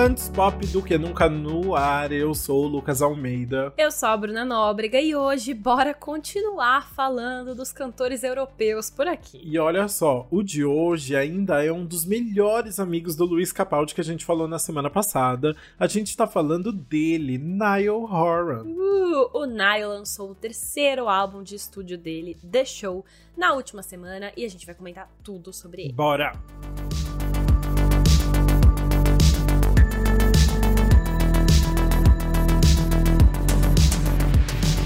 Antes pop do que nunca no ar, eu sou o Lucas Almeida. Eu sou a Bruna Nóbrega e hoje bora continuar falando dos cantores europeus por aqui. E olha só, o de hoje ainda é um dos melhores amigos do Luiz Capaldi que a gente falou na semana passada. A gente tá falando dele, Niall Horan. Uh, o Niall lançou o terceiro álbum de estúdio dele, The Show, na última semana e a gente vai comentar tudo sobre ele. Bora!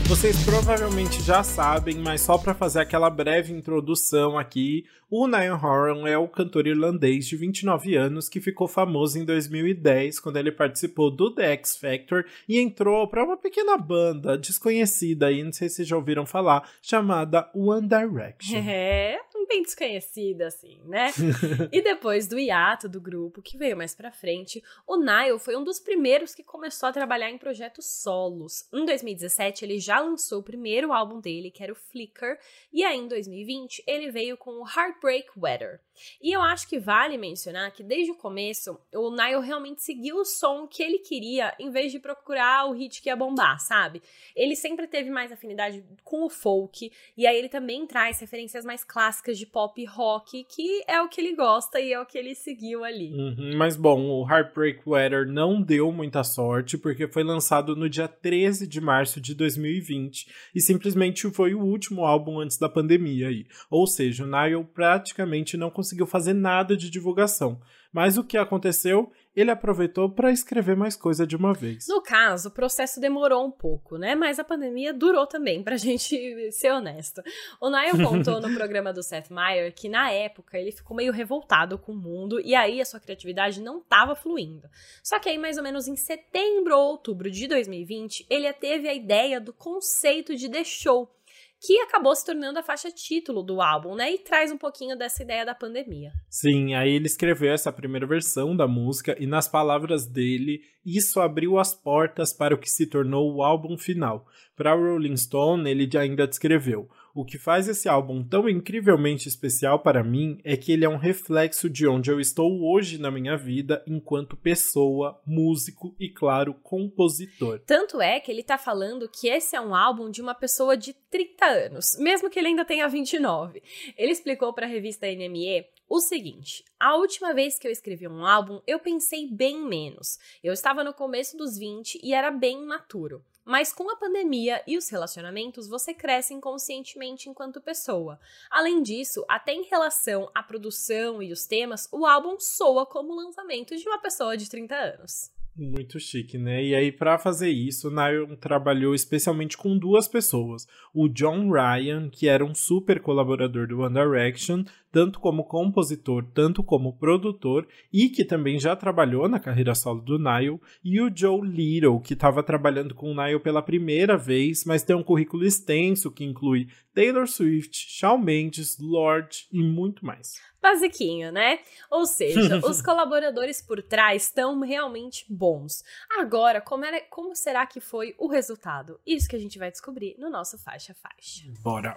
Vocês provavelmente já sabem, mas só para fazer aquela breve introdução aqui, o Niall Horan é o cantor irlandês de 29 anos que ficou famoso em 2010 quando ele participou do The X Factor e entrou para uma pequena banda desconhecida aí, não sei se vocês já ouviram falar, chamada One Direction. É, bem desconhecida, assim, né? e depois do hiato do grupo, que veio mais pra frente, o Niall foi um dos primeiros que começou a trabalhar em projetos solos. Em 2017, ele já lançou o primeiro álbum dele, que era o Flicker, e aí em 2020 ele veio com o Heartbreak Weather. E eu acho que vale mencionar que desde o começo, o Niall realmente seguiu o som que ele queria, em vez de procurar o hit que ia bombar, sabe? Ele sempre teve mais afinidade com o folk, e aí ele também traz referências mais clássicas de pop rock, que é o que ele gosta e é o que ele seguiu ali. Uhum, mas bom, o Heartbreak Weather não deu muita sorte, porque foi lançado no dia 13 de março de 2020, e simplesmente foi o último álbum antes da pandemia aí. Ou seja, o Niall praticamente não conseguiu conseguiu fazer nada de divulgação. Mas o que aconteceu? Ele aproveitou para escrever mais coisa de uma vez. No caso, o processo demorou um pouco, né? Mas a pandemia durou também, pra gente ser honesto. O Niall contou no programa do Seth Meyers que na época ele ficou meio revoltado com o mundo e aí a sua criatividade não estava fluindo. Só que aí, mais ou menos em setembro ou outubro de 2020, ele teve a ideia do conceito de The Show que acabou se tornando a faixa título do álbum, né? E traz um pouquinho dessa ideia da pandemia. Sim, aí ele escreveu essa primeira versão da música e nas palavras dele, isso abriu as portas para o que se tornou o álbum final. Para Rolling Stone, ele ainda descreveu: o que faz esse álbum tão incrivelmente especial para mim é que ele é um reflexo de onde eu estou hoje na minha vida enquanto pessoa, músico e, claro, compositor. Tanto é que ele tá falando que esse é um álbum de uma pessoa de 30 anos, mesmo que ele ainda tenha 29. Ele explicou para a revista NME o seguinte: a última vez que eu escrevi um álbum, eu pensei bem menos. Eu estava no começo dos 20 e era bem imaturo. Mas com a pandemia e os relacionamentos, você cresce inconscientemente enquanto pessoa. Além disso, até em relação à produção e os temas, o álbum soa como o lançamento de uma pessoa de 30 anos. Muito chique, né? E aí, para fazer isso, Niall trabalhou especialmente com duas pessoas. O John Ryan, que era um super colaborador do One Direction, tanto como compositor, tanto como produtor, e que também já trabalhou na carreira solo do Niall, e o Joe Little, que estava trabalhando com o Niall pela primeira vez, mas tem um currículo extenso que inclui Taylor Swift, Shawn Mendes, Lorde e muito mais basiquinho, né? Ou seja, os colaboradores por trás estão realmente bons. Agora, como, era, como será que foi o resultado? Isso que a gente vai descobrir no nosso Faixa Faixa. Bora!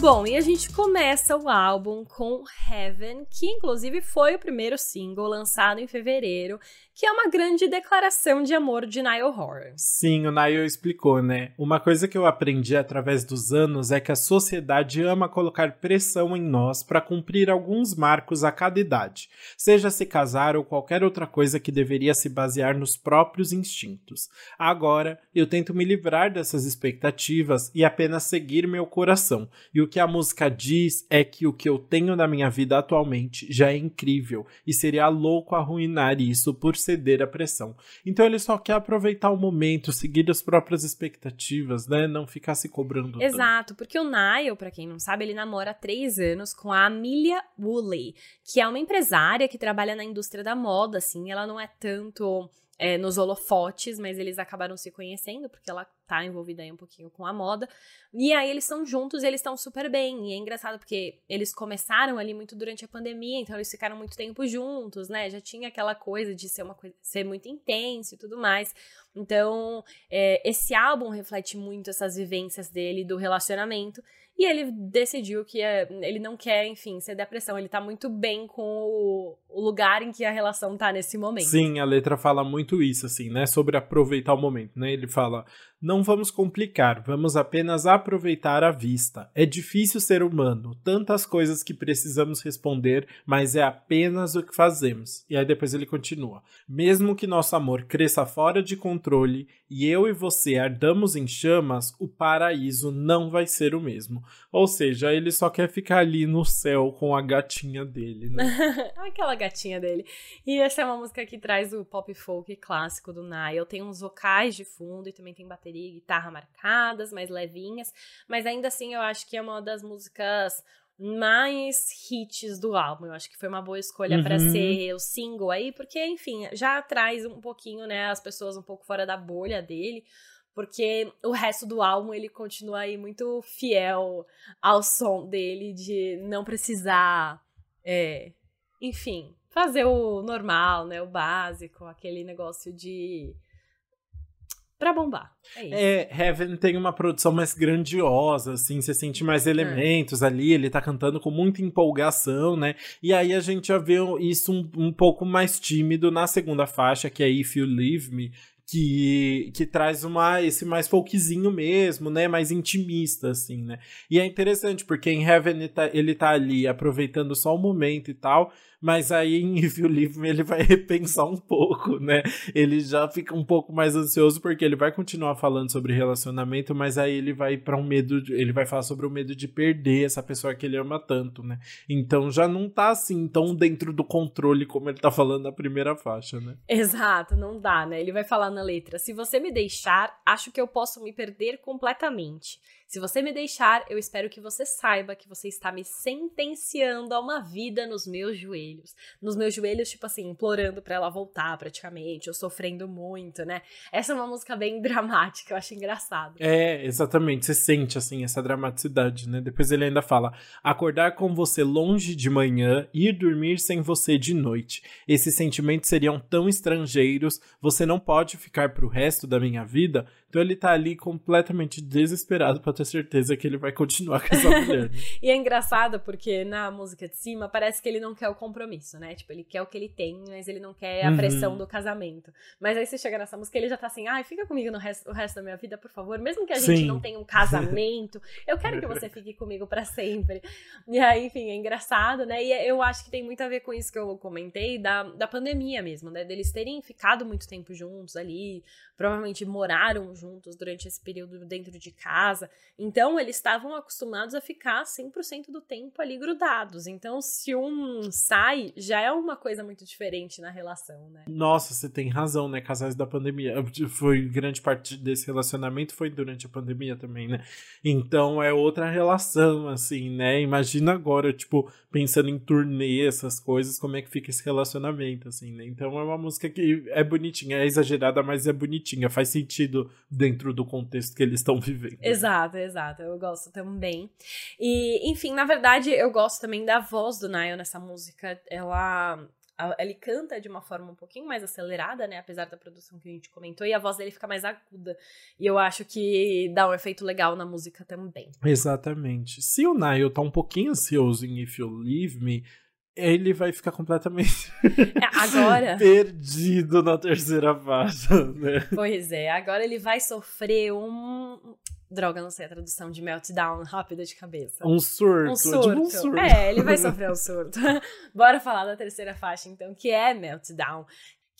Bom, e a gente começa o álbum com Heaven, que inclusive foi o primeiro single lançado em fevereiro que é uma grande declaração de amor de Niall Horan. Sim, o Niall explicou, né? Uma coisa que eu aprendi através dos anos é que a sociedade ama colocar pressão em nós para cumprir alguns marcos a cada idade, seja se casar ou qualquer outra coisa que deveria se basear nos próprios instintos. Agora, eu tento me livrar dessas expectativas e apenas seguir meu coração. E o que a música diz é que o que eu tenho na minha vida atualmente já é incrível e seria louco arruinar isso por ceder à pressão. Então ele só quer aproveitar o momento, seguir as próprias expectativas, né? Não ficar se cobrando. Exato, tanto. porque o Niall, para quem não sabe, ele namora há três anos com a Amelia Woolley, que é uma empresária que trabalha na indústria da moda, assim, ela não é tanto é, nos holofotes, mas eles acabaram se conhecendo porque ela tá envolvida aí um pouquinho com a moda. E aí eles estão juntos e eles estão super bem. E é engraçado porque eles começaram ali muito durante a pandemia, então eles ficaram muito tempo juntos, né? Já tinha aquela coisa de ser uma coisa, ser muito intenso e tudo mais. Então, é, esse álbum reflete muito essas vivências dele do relacionamento. E ele decidiu que é, ele não quer, enfim, ser depressão. Ele tá muito bem com o, o, lugar em que a relação tá nesse momento. Sim, a letra fala muito isso, assim, né? Sobre aproveitar o momento, né? Ele fala: não vamos complicar, vamos apenas aproveitar a vista. É difícil ser humano, tantas coisas que precisamos responder, mas é apenas o que fazemos. E aí depois ele continua: Mesmo que nosso amor cresça fora de controle e eu e você ardamos em chamas, o paraíso não vai ser o mesmo. Ou seja, ele só quer ficar ali no céu com a gatinha dele, né? Aquela gatinha dele. E essa é uma música que traz o pop folk clássico do Nile. Tem uns vocais de fundo e também tem bateria e guitarra marcadas, mais levinhas, mas ainda assim eu acho que é uma das músicas mais hits do álbum. Eu acho que foi uma boa escolha uhum. para ser o single aí, porque enfim, já traz um pouquinho, né, as pessoas um pouco fora da bolha dele porque o resto do álbum ele continua aí muito fiel ao som dele, de não precisar, é, enfim, fazer o normal, né, o básico, aquele negócio de pra bombar. É isso. É, Heaven tem uma produção mais grandiosa, assim, você sente mais é. elementos é. ali, ele tá cantando com muita empolgação, né? E aí a gente já vê isso um, um pouco mais tímido na segunda faixa, que é If You Leave Me, que, que traz uma, esse mais folkzinho mesmo, né? Mais intimista, assim, né? E é interessante, porque em Heaven ele tá, ele tá ali aproveitando só o momento e tal, mas aí em Leave Me ele vai repensar um pouco, né? Ele já fica um pouco mais ansioso porque ele vai continuar falando sobre relacionamento, mas aí ele vai para um medo, de, ele vai falar sobre o medo de perder essa pessoa que ele ama tanto, né? Então já não tá assim tão dentro do controle como ele tá falando na primeira faixa, né? Exato, não dá, né? Ele vai falar na letra: "Se você me deixar, acho que eu posso me perder completamente. Se você me deixar, eu espero que você saiba que você está me sentenciando a uma vida nos meus joelhos. Nos meus joelhos, tipo assim, implorando para ela voltar praticamente, eu sofrendo muito, né? Essa é uma música bem dramática, eu acho engraçado. É, exatamente, você sente assim essa dramaticidade, né? Depois ele ainda fala: acordar com você longe de manhã, ir dormir sem você de noite. Esses sentimentos seriam tão estrangeiros, você não pode ficar pro resto da minha vida então ele tá ali completamente desesperado para ter certeza que ele vai continuar com essa mulher. e é engraçado porque na música de cima parece que ele não quer o compromisso, né? Tipo, ele quer o que ele tem, mas ele não quer a pressão uhum. do casamento. Mas aí você chega nessa música, ele já tá assim: "Ai, fica comigo no resto, o resto da minha vida, por favor, mesmo que a Sim. gente não tenha um casamento, eu quero que você fique comigo para sempre". E aí, enfim, é engraçado, né? E eu acho que tem muito a ver com isso que eu comentei da, da pandemia mesmo, né? Deles terem ficado muito tempo juntos ali, provavelmente moraram juntos durante esse período dentro de casa. Então, eles estavam acostumados a ficar 100% do tempo ali grudados. Então, se um sai, já é uma coisa muito diferente na relação, né? Nossa, você tem razão, né? Casais da pandemia. Foi grande parte desse relacionamento foi durante a pandemia também, né? Então, é outra relação, assim, né? Imagina agora, tipo, pensando em turnê, essas coisas, como é que fica esse relacionamento, assim, né? Então, é uma música que é bonitinha, é exagerada, mas é bonitinha, faz sentido dentro do contexto que eles estão vivendo. Exato, exato. Eu gosto também. E, enfim, na verdade, eu gosto também da voz do Niall nessa música. Ela ele canta de uma forma um pouquinho mais acelerada, né? Apesar da produção que a gente comentou, e a voz dele fica mais aguda. E eu acho que dá um efeito legal na música também. Exatamente. Se o Niall tá um pouquinho ansioso em If You Leave Me, ele vai ficar completamente é, agora perdido na terceira faixa, né? Pois é, agora ele vai sofrer um droga, não sei a tradução de meltdown rápida de cabeça. Um surto, um surto. Tipo um surto. É, ele vai sofrer um surto. Bora falar da terceira faixa então, que é meltdown.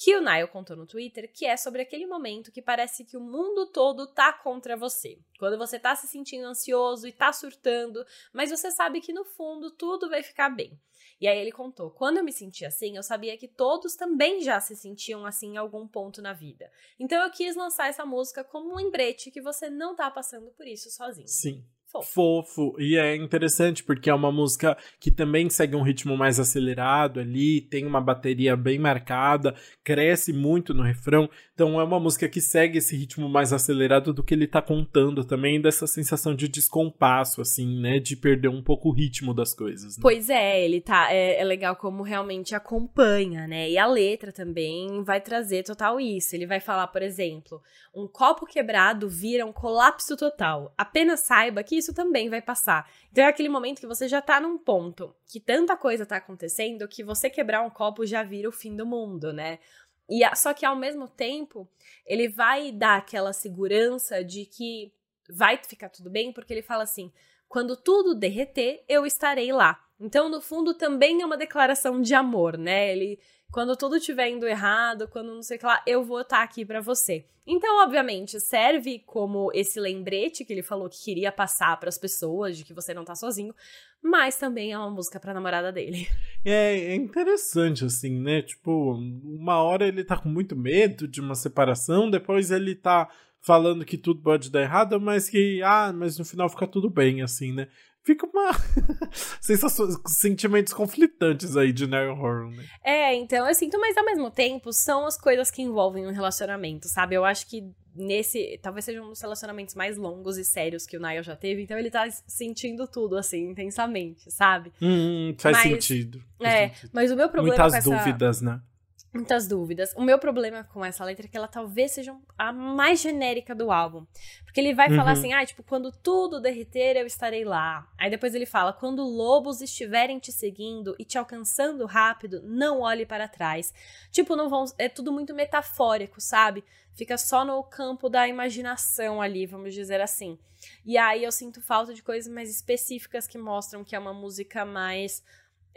Que o Nile contou no Twitter, que é sobre aquele momento que parece que o mundo todo tá contra você. Quando você tá se sentindo ansioso e tá surtando, mas você sabe que no fundo tudo vai ficar bem. E aí ele contou: quando eu me senti assim, eu sabia que todos também já se sentiam assim em algum ponto na vida. Então eu quis lançar essa música como um lembrete que você não tá passando por isso sozinho. Sim. Fofo. Fofo. E é interessante porque é uma música que também segue um ritmo mais acelerado ali, tem uma bateria bem marcada, cresce muito no refrão. Então é uma música que segue esse ritmo mais acelerado do que ele tá contando também, dessa sensação de descompasso, assim, né? De perder um pouco o ritmo das coisas. Né? Pois é, ele tá. É, é legal como realmente acompanha, né? E a letra também vai trazer total isso. Ele vai falar, por exemplo, um copo quebrado vira um colapso total. Apenas saiba que isso também vai passar. Então é aquele momento que você já tá num ponto que tanta coisa tá acontecendo que você quebrar um copo já vira o fim do mundo, né? E só que ao mesmo tempo, ele vai dar aquela segurança de que vai ficar tudo bem, porque ele fala assim: quando tudo derreter, eu estarei lá. Então, no fundo, também é uma declaração de amor, né? Ele quando tudo estiver indo errado, quando não sei o que lá, eu vou estar tá aqui para você. Então, obviamente, serve como esse lembrete que ele falou que queria passar para as pessoas de que você não tá sozinho, mas também é uma música pra namorada dele. É, é interessante, assim, né? Tipo, uma hora ele tá com muito medo de uma separação, depois ele tá falando que tudo pode dar errado, mas que, ah, mas no final fica tudo bem, assim, né? Fica uma sensações, sentimentos conflitantes aí de Niall Horan, né? É, então eu sinto, mas ao mesmo tempo são as coisas que envolvem um relacionamento, sabe? Eu acho que nesse, talvez seja um dos relacionamentos mais longos e sérios que o Niall já teve, então ele tá sentindo tudo assim intensamente, sabe? Hum, faz mas, sentido. Faz é, sentido. mas o meu problema Muitas com essa... dúvidas, né? Muitas dúvidas. O meu problema com essa letra é que ela talvez seja a mais genérica do álbum. Porque ele vai uhum. falar assim, ah, tipo, quando tudo derreter, eu estarei lá. Aí depois ele fala, quando lobos estiverem te seguindo e te alcançando rápido, não olhe para trás. Tipo, não vão. É tudo muito metafórico, sabe? Fica só no campo da imaginação ali, vamos dizer assim. E aí eu sinto falta de coisas mais específicas que mostram que é uma música mais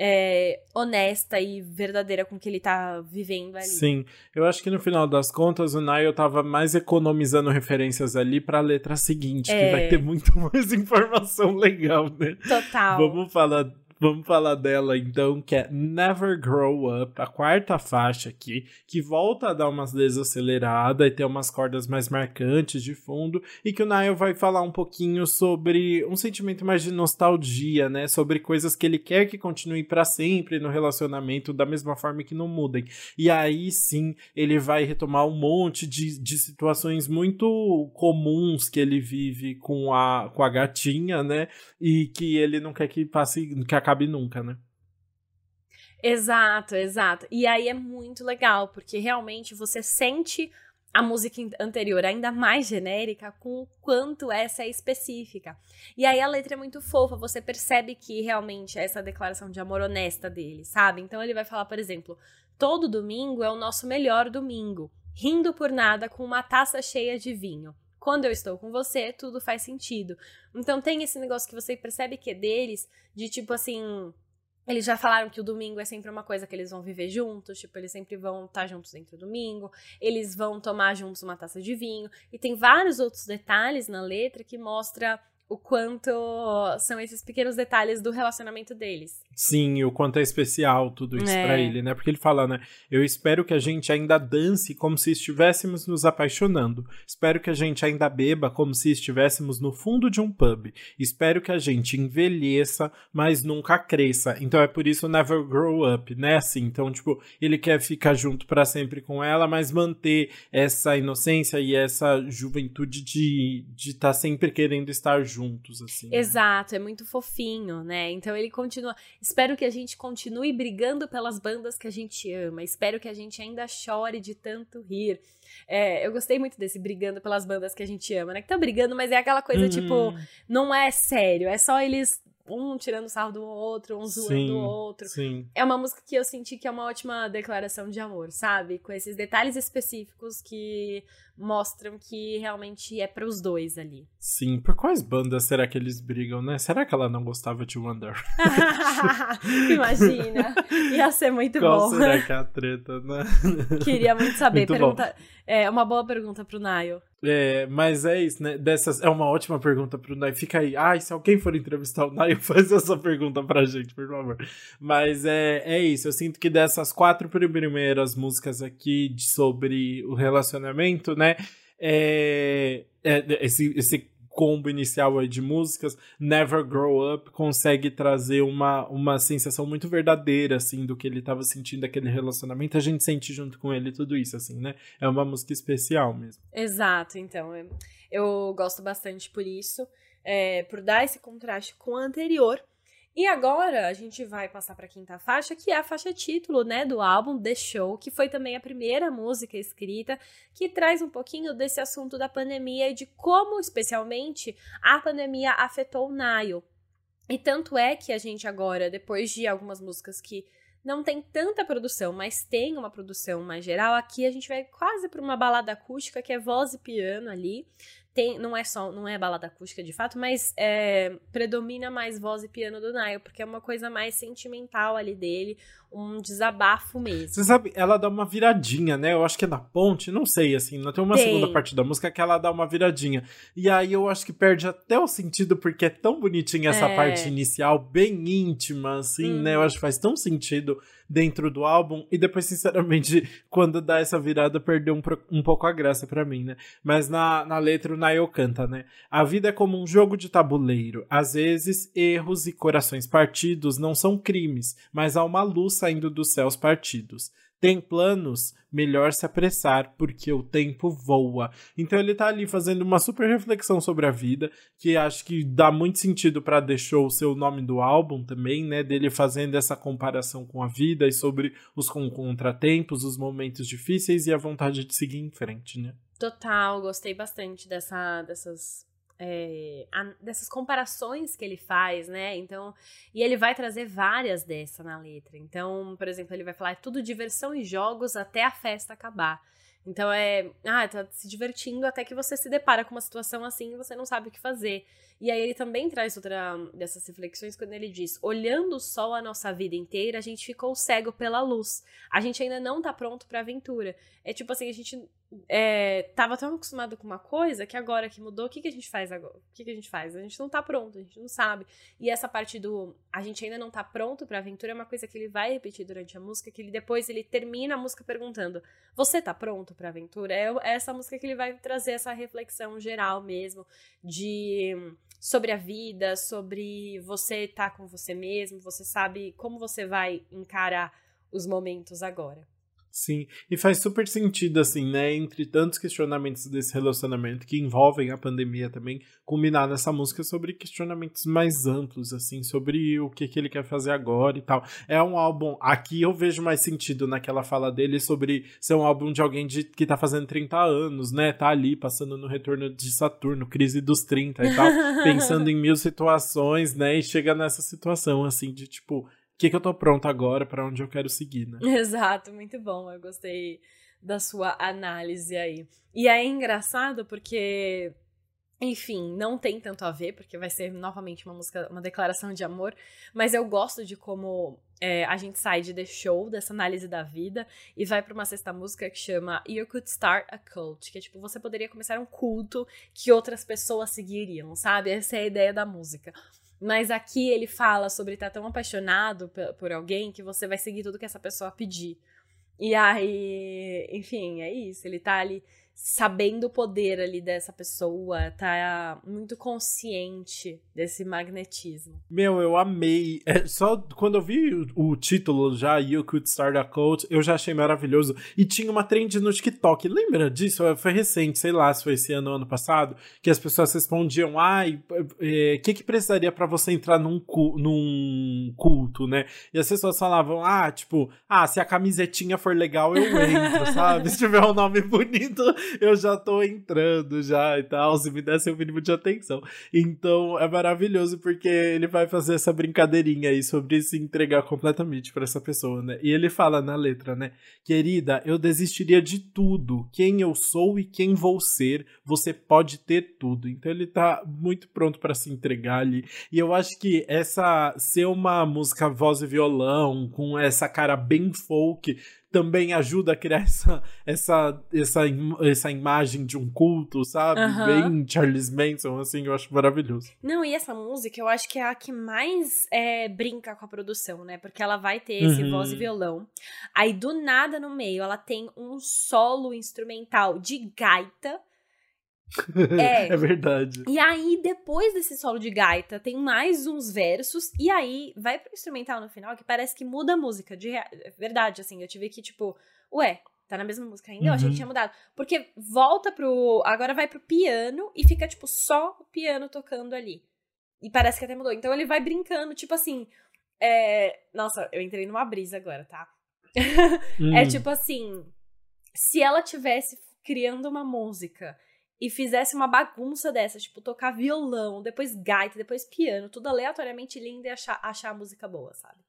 é, honesta e verdadeira com o que ele tá vivendo ali. Sim, eu acho que no final das contas o Niall tava mais economizando referências ali pra letra seguinte, é... que vai ter muito mais informação legal, né? Total. Vamos falar Vamos falar dela então, que é Never Grow Up, a quarta faixa aqui, que volta a dar umas desaceleradas e tem umas cordas mais marcantes de fundo, e que o Niall vai falar um pouquinho sobre um sentimento mais de nostalgia, né? Sobre coisas que ele quer que continue para sempre no relacionamento, da mesma forma que não mudem. E aí sim, ele vai retomar um monte de, de situações muito comuns que ele vive com a, com a gatinha, né? E que ele não quer que passe, que acabe nunca, né? Exato, exato. E aí é muito legal, porque realmente você sente a música anterior ainda mais genérica com o quanto essa é específica. E aí a letra é muito fofa, você percebe que realmente é essa declaração de amor honesta dele, sabe? Então ele vai falar, por exemplo, todo domingo é o nosso melhor domingo, rindo por nada com uma taça cheia de vinho. Quando eu estou com você, tudo faz sentido. Então tem esse negócio que você percebe que é deles, de tipo assim. Eles já falaram que o domingo é sempre uma coisa que eles vão viver juntos, tipo, eles sempre vão estar juntos dentro do domingo, eles vão tomar juntos uma taça de vinho, e tem vários outros detalhes na letra que mostra o quanto são esses pequenos detalhes do relacionamento deles. Sim, o quanto é especial tudo isso é. para ele, né? Porque ele fala, né? Eu espero que a gente ainda dance como se estivéssemos nos apaixonando. Espero que a gente ainda beba como se estivéssemos no fundo de um pub. Espero que a gente envelheça, mas nunca cresça. Então é por isso Never Grow Up, né? Assim, então, tipo, ele quer ficar junto para sempre com ela, mas manter essa inocência e essa juventude de estar de tá sempre querendo estar junto juntos, assim. Né? Exato, é muito fofinho, né? Então ele continua. Espero que a gente continue brigando pelas bandas que a gente ama. Espero que a gente ainda chore de tanto rir. É, eu gostei muito desse brigando pelas bandas que a gente ama, né? Que tá brigando, mas é aquela coisa, tipo, uhum. tipo, não é sério, é só eles um tirando sarro do outro, um zoando o outro. Sim. É uma música que eu senti que é uma ótima declaração de amor, sabe? Com esses detalhes específicos que mostram que realmente é para os dois ali. Sim, por quais bandas será que eles brigam, né? Será que ela não gostava de Wonder? Imagina, ia ser muito Qual bom. será que é a treta, né? Queria muito saber. Muito pergunta, é uma boa pergunta pro Nayo. É, mas é isso, né? Dessas, é uma ótima pergunta pro Nayo. Fica aí. Ai, se alguém for entrevistar o Nayo, faz essa pergunta pra gente, por favor. Mas é, é isso. Eu sinto que dessas quatro primeiras músicas aqui sobre o relacionamento, né? É, é, esse, esse combo inicial aí de músicas, Never Grow Up consegue trazer uma, uma sensação muito verdadeira, assim, do que ele estava sentindo aquele relacionamento. A gente sente junto com ele tudo isso, assim, né? É uma música especial mesmo. Exato, então. Eu, eu gosto bastante por isso, é, por dar esse contraste com o anterior. E agora a gente vai passar para a quinta faixa, que é a faixa título, né, do álbum The Show, que foi também a primeira música escrita que traz um pouquinho desse assunto da pandemia e de como, especialmente, a pandemia afetou o Nile. E tanto é que a gente agora, depois de algumas músicas que não tem tanta produção, mas tem uma produção mais geral, aqui a gente vai quase para uma balada acústica que é voz e piano ali tem, não é só, não é balada acústica de fato, mas é, predomina mais voz e piano do Nile, porque é uma coisa mais sentimental ali dele, um desabafo mesmo. Você sabe, ela dá uma viradinha, né? Eu acho que é na ponte, não sei, assim, não tem uma tem. segunda parte da música que ela dá uma viradinha. E aí eu acho que perde até o sentido, porque é tão bonitinha essa é. parte inicial, bem íntima, assim, hum. né? Eu uhum. acho que faz tão sentido dentro do álbum. E depois, sinceramente, quando dá essa virada, perdeu um, um pouco a graça para mim, né? Mas na, na letra o Nail canta, né? A vida é como um jogo de tabuleiro. Às vezes, erros e corações partidos não são crimes, mas há uma luz saindo dos céus partidos tem planos, melhor se apressar, porque o tempo voa. Então ele tá ali fazendo uma super reflexão sobre a vida, que acho que dá muito sentido para deixou o seu nome do álbum também, né, dele fazendo essa comparação com a vida e sobre os contratempos, os momentos difíceis e a vontade de seguir em frente, né? Total, gostei bastante dessa, dessas é, a, dessas comparações que ele faz, né? Então, e ele vai trazer várias dessa na letra. Então, por exemplo, ele vai falar é tudo diversão e jogos até a festa acabar. Então é, ah, tá se divertindo até que você se depara com uma situação assim e você não sabe o que fazer. E aí ele também traz outra dessas reflexões quando ele diz: olhando o sol a nossa vida inteira, a gente ficou cego pela luz. A gente ainda não tá pronto pra aventura. É tipo assim, a gente é, tava tão acostumado com uma coisa que agora que mudou, o que, que a gente faz agora? O que, que a gente faz? A gente não tá pronto, a gente não sabe. E essa parte do a gente ainda não tá pronto pra aventura é uma coisa que ele vai repetir durante a música, que ele depois ele termina a música perguntando: Você tá pronto pra aventura? É, é essa música que ele vai trazer essa reflexão geral mesmo de sobre a vida, sobre você estar tá com você mesmo, você sabe como você vai encarar os momentos agora. Sim, e faz super sentido, assim, né? Entre tantos questionamentos desse relacionamento que envolvem a pandemia também, culminar nessa música sobre questionamentos mais amplos, assim, sobre o que, que ele quer fazer agora e tal. É um álbum. Aqui eu vejo mais sentido naquela fala dele sobre ser um álbum de alguém de, que tá fazendo 30 anos, né? Tá ali passando no retorno de Saturno, crise dos 30 e tal, pensando em mil situações, né? E chega nessa situação, assim, de tipo que, que eu tô pronto agora, para onde eu quero seguir, né? Exato, muito bom. Eu gostei da sua análise aí. E é engraçado porque enfim, não tem tanto a ver, porque vai ser novamente uma música, uma declaração de amor, mas eu gosto de como é, a gente sai de The Show, dessa análise da vida, e vai para uma sexta música que chama You Could Start a Cult, que é tipo, você poderia começar um culto que outras pessoas seguiriam, sabe? Essa é a ideia da música. Mas aqui ele fala sobre estar tão apaixonado por alguém que você vai seguir tudo que essa pessoa pedir. E aí, enfim, é isso. Ele tá ali sabendo o poder ali dessa pessoa, tá muito consciente desse magnetismo. Meu, eu amei. É, só quando eu vi o, o, título já, You Could Start a Cult, eu já achei maravilhoso. E tinha uma trend no TikTok. Lembra disso? Foi recente, sei lá se foi esse ano ou ano passado, que as pessoas respondiam: ai, o é, que, que precisaria para você entrar num, cu num culto, né? E as pessoas falavam: ah, tipo, ah, se a camisetinha for legal, eu entro, sabe? Se tiver um nome bonito, eu já tô entrando já e tal, se me desse o um mínimo de atenção. Então é maravilhoso porque ele vai fazer essa brincadeirinha aí sobre se entregar completamente para essa pessoa, né? E ele fala na letra, né? Querida, eu desistiria de tudo. Quem eu sou e quem vou ser, você pode ter tudo. Então ele tá muito pronto para se entregar ali. E eu acho que essa ser uma música voz e violão com essa cara bem folk também ajuda a criar essa, essa, essa, essa imagem de um culto, sabe? Uhum. Bem Charles Manson, assim, eu acho maravilhoso. Não, e essa música eu acho que é a que mais é, brinca com a produção, né? Porque ela vai ter esse uhum. voz e violão. Aí, do nada no meio, ela tem um solo instrumental de gaita É. é verdade. E aí, depois desse solo de gaita, tem mais uns versos. E aí, vai pro instrumental no final, que parece que muda a música. De é verdade, assim, eu tive que, tipo, ué, tá na mesma música ainda? Uhum. Eu achei que uhum. tinha mudado. Porque volta pro. Agora vai pro piano e fica, tipo, só o piano tocando ali. E parece que até mudou. Então ele vai brincando, tipo assim. É... Nossa, eu entrei numa brisa agora, tá? Hum. é tipo assim. Se ela tivesse criando uma música e fizesse uma bagunça dessa, tipo, tocar violão, depois gaita, depois piano, tudo aleatoriamente lindo e achar, achar a música boa, sabe?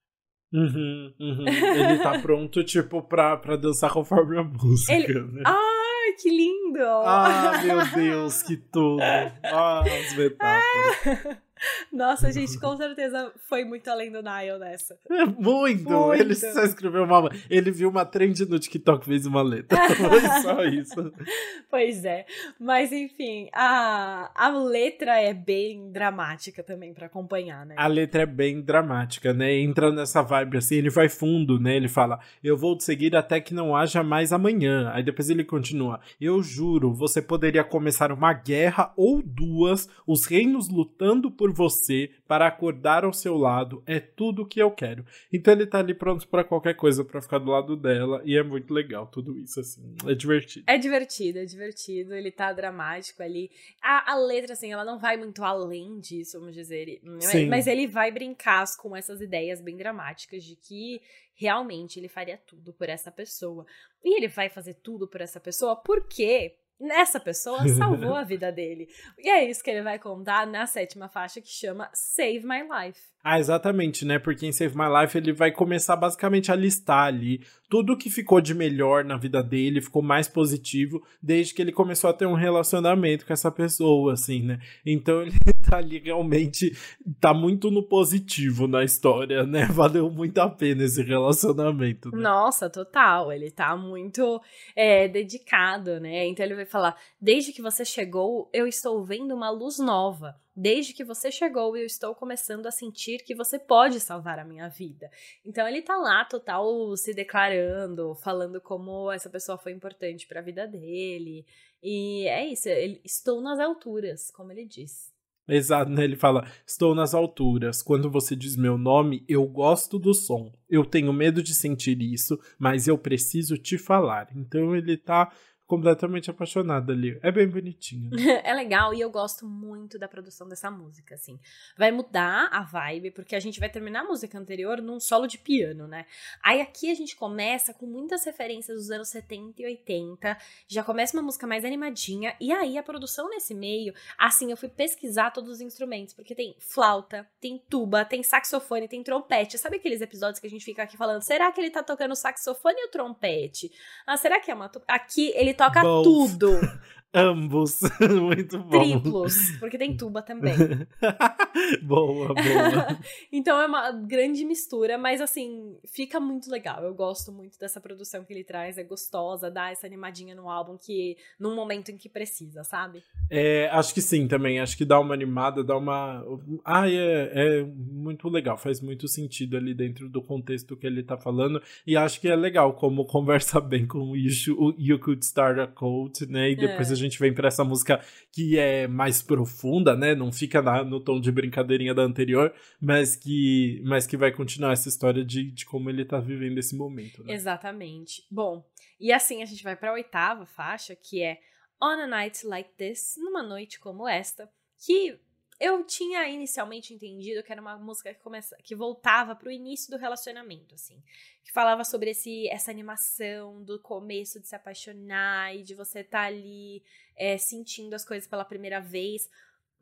Uhum, uhum. Ele tá pronto, tipo, pra, pra dançar conforme a música, Ele... né? Ai, que lindo! Ah, meu Deus, que tudo! Ah, as metáforas. Nossa, gente com certeza foi muito além do Nile nessa. muito. muito! Ele só escreveu uma. Ele viu uma trend no TikTok fez uma letra. foi só isso. Pois é. Mas enfim, a, a letra é bem dramática também para acompanhar, né? A letra é bem dramática, né? Entra nessa vibe assim, ele vai fundo, né? Ele fala: Eu vou te seguir até que não haja mais amanhã. Aí depois ele continua: Eu juro, você poderia começar uma guerra ou duas, os reinos lutando por você para acordar ao seu lado é tudo o que eu quero. Então ele tá ali pronto para qualquer coisa para ficar do lado dela e é muito legal tudo isso assim. É divertido. É divertido, é divertido. Ele tá dramático ali. A, a letra assim, ela não vai muito além disso, vamos dizer. Sim. Mas ele vai brincar com essas ideias bem dramáticas de que realmente ele faria tudo por essa pessoa. E ele vai fazer tudo por essa pessoa porque Nessa pessoa salvou a vida dele. E é isso que ele vai contar na sétima faixa que chama Save My Life. Ah, exatamente, né? Porque em Save My Life ele vai começar basicamente a listar ali tudo que ficou de melhor na vida dele, ficou mais positivo desde que ele começou a ter um relacionamento com essa pessoa, assim, né? Então ele tá ali realmente, tá muito no positivo na história, né? Valeu muito a pena esse relacionamento. Né? Nossa, total. Ele tá muito é, dedicado, né? Então ele vai falar: desde que você chegou, eu estou vendo uma luz nova. Desde que você chegou, eu estou começando a sentir que você pode salvar a minha vida. Então ele tá lá total se declarando, falando como essa pessoa foi importante para a vida dele. E é isso, ele, estou nas alturas, como ele diz. Exato, né? Ele fala: Estou nas alturas. Quando você diz meu nome, eu gosto do som. Eu tenho medo de sentir isso, mas eu preciso te falar. Então ele tá completamente apaixonada ali. É bem bonitinho. Né? é legal e eu gosto muito da produção dessa música, assim. Vai mudar a vibe, porque a gente vai terminar a música anterior num solo de piano, né? Aí aqui a gente começa com muitas referências dos anos 70 e 80, já começa uma música mais animadinha, e aí a produção nesse meio, assim, eu fui pesquisar todos os instrumentos, porque tem flauta, tem tuba, tem saxofone, tem trompete. Sabe aqueles episódios que a gente fica aqui falando, será que ele tá tocando saxofone ou trompete? Ah, será que é uma... Aqui ele Both. tudo. Ambos. Muito bom. Triplos, porque tem tuba também. boa, boa. então é uma grande mistura, mas assim, fica muito legal. Eu gosto muito dessa produção que ele traz, é gostosa, dá essa animadinha no álbum que num momento em que precisa, sabe? É, acho que sim também. Acho que dá uma animada, dá uma. Ah, é, é muito legal, faz muito sentido ali dentro do contexto que ele tá falando. E acho que é legal como conversa bem com o You, you Could Start a Cult, né? E depois é. a gente vem para essa música que é mais profunda, né? Não fica na, no tom de brincadeirinha da anterior, mas que, mas que vai continuar essa história de, de como ele tá vivendo esse momento. Né? Exatamente. Bom, e assim a gente vai para a oitava faixa, que é On a Night Like This, numa noite como esta, que eu tinha inicialmente entendido que era uma música que, começa, que voltava pro início do relacionamento, assim. Que falava sobre esse, essa animação do começo de se apaixonar e de você estar tá ali é, sentindo as coisas pela primeira vez.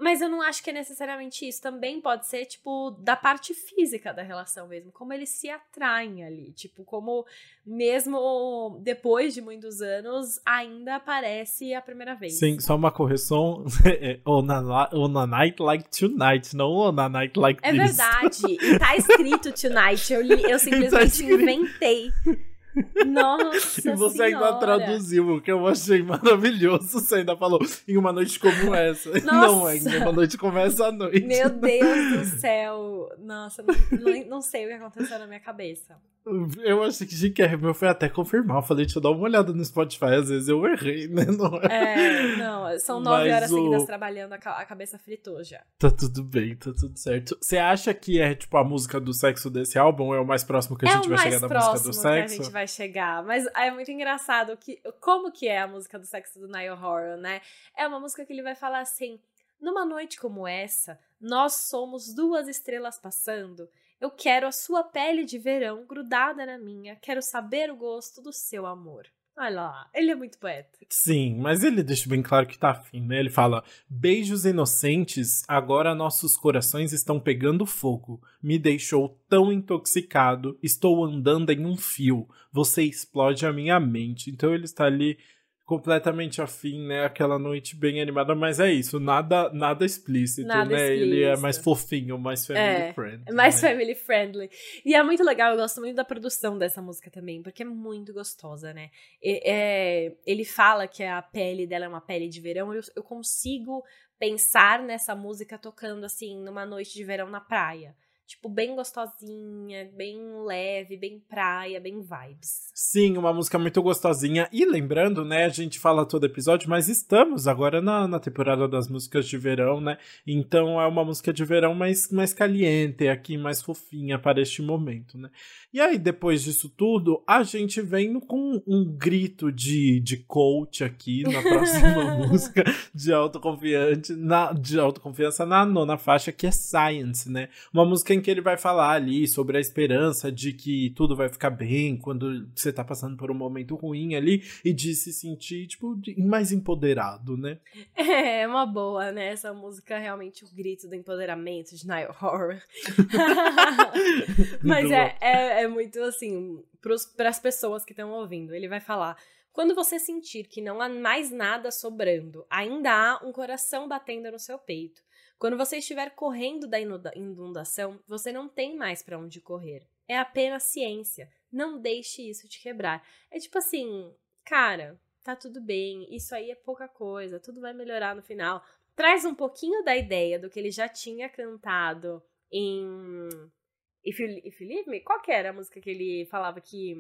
Mas eu não acho que é necessariamente isso. Também pode ser, tipo, da parte física da relação mesmo. Como eles se atraem ali. Tipo, como mesmo depois de muitos anos, ainda aparece a primeira vez. Sim, só uma correção. É on, a, on a night like tonight, não on a night like é this. É verdade. E tá escrito tonight. Eu, li, eu tá simplesmente tá inventei. Nossa E você senhora. ainda traduziu, o que eu achei maravilhoso. Você ainda falou em uma noite como essa. Nossa. Não, é em uma noite como essa noite. Meu Deus do céu. Nossa, não, não sei o que aconteceu na minha cabeça. Eu achei que Jim Carrey, meu foi até confirmar. Eu falei, deixa eu dar uma olhada no Spotify, às vezes eu errei, né? Não é, é não, são nove Mas horas o... seguidas trabalhando, a cabeça fritou já. Tá tudo bem, tá tudo certo. Você acha que é, tipo, a música do sexo desse álbum é o mais próximo que a é gente vai chegar da música do sexo? É o que a gente vai chegar. Mas é muito engraçado que, como que é a música do sexo do Niall Horan, né? É uma música que ele vai falar assim, numa noite como essa, nós somos duas estrelas passando eu quero a sua pele de verão grudada na minha. Quero saber o gosto do seu amor. Olha lá, ele é muito poeta. Sim, mas ele deixa bem claro que tá afim, né? Ele fala: Beijos inocentes, agora nossos corações estão pegando fogo. Me deixou tão intoxicado, estou andando em um fio. Você explode a minha mente. Então ele está ali completamente afim, né? Aquela noite bem animada, mas é isso, nada nada explícito, nada né? Explícito. Ele é mais fofinho, mais family é, friendly. Mais né? family friendly. E é muito legal, eu gosto muito da produção dessa música também, porque é muito gostosa, né? E, é, ele fala que a pele dela é uma pele de verão, eu, eu consigo pensar nessa música tocando assim numa noite de verão na praia tipo, bem gostosinha, bem leve, bem praia, bem vibes. Sim, uma música muito gostosinha. E lembrando, né, a gente fala todo episódio, mas estamos agora na, na temporada das músicas de verão, né? Então é uma música de verão mais, mais caliente, aqui mais fofinha para este momento, né? E aí, depois disso tudo, a gente vem com um grito de, de coach aqui na próxima música de autoconfiante, na, de autoconfiança na nona faixa, que é Science, né? Uma música em que ele vai falar ali sobre a esperança de que tudo vai ficar bem quando você tá passando por um momento ruim ali e de se sentir, tipo, mais empoderado, né? É, uma boa, né? Essa música realmente o grito do empoderamento de Niall Horan. Mas é, é é muito assim, para as pessoas que estão ouvindo. Ele vai falar: quando você sentir que não há mais nada sobrando, ainda há um coração batendo no seu peito. Quando você estiver correndo da inundação, você não tem mais para onde correr. É apenas ciência. Não deixe isso te quebrar. É tipo assim, cara, tá tudo bem, isso aí é pouca coisa, tudo vai melhorar no final. Traz um pouquinho da ideia do que ele já tinha cantado em If You, If you Leave Me? Qual que era a música que ele falava que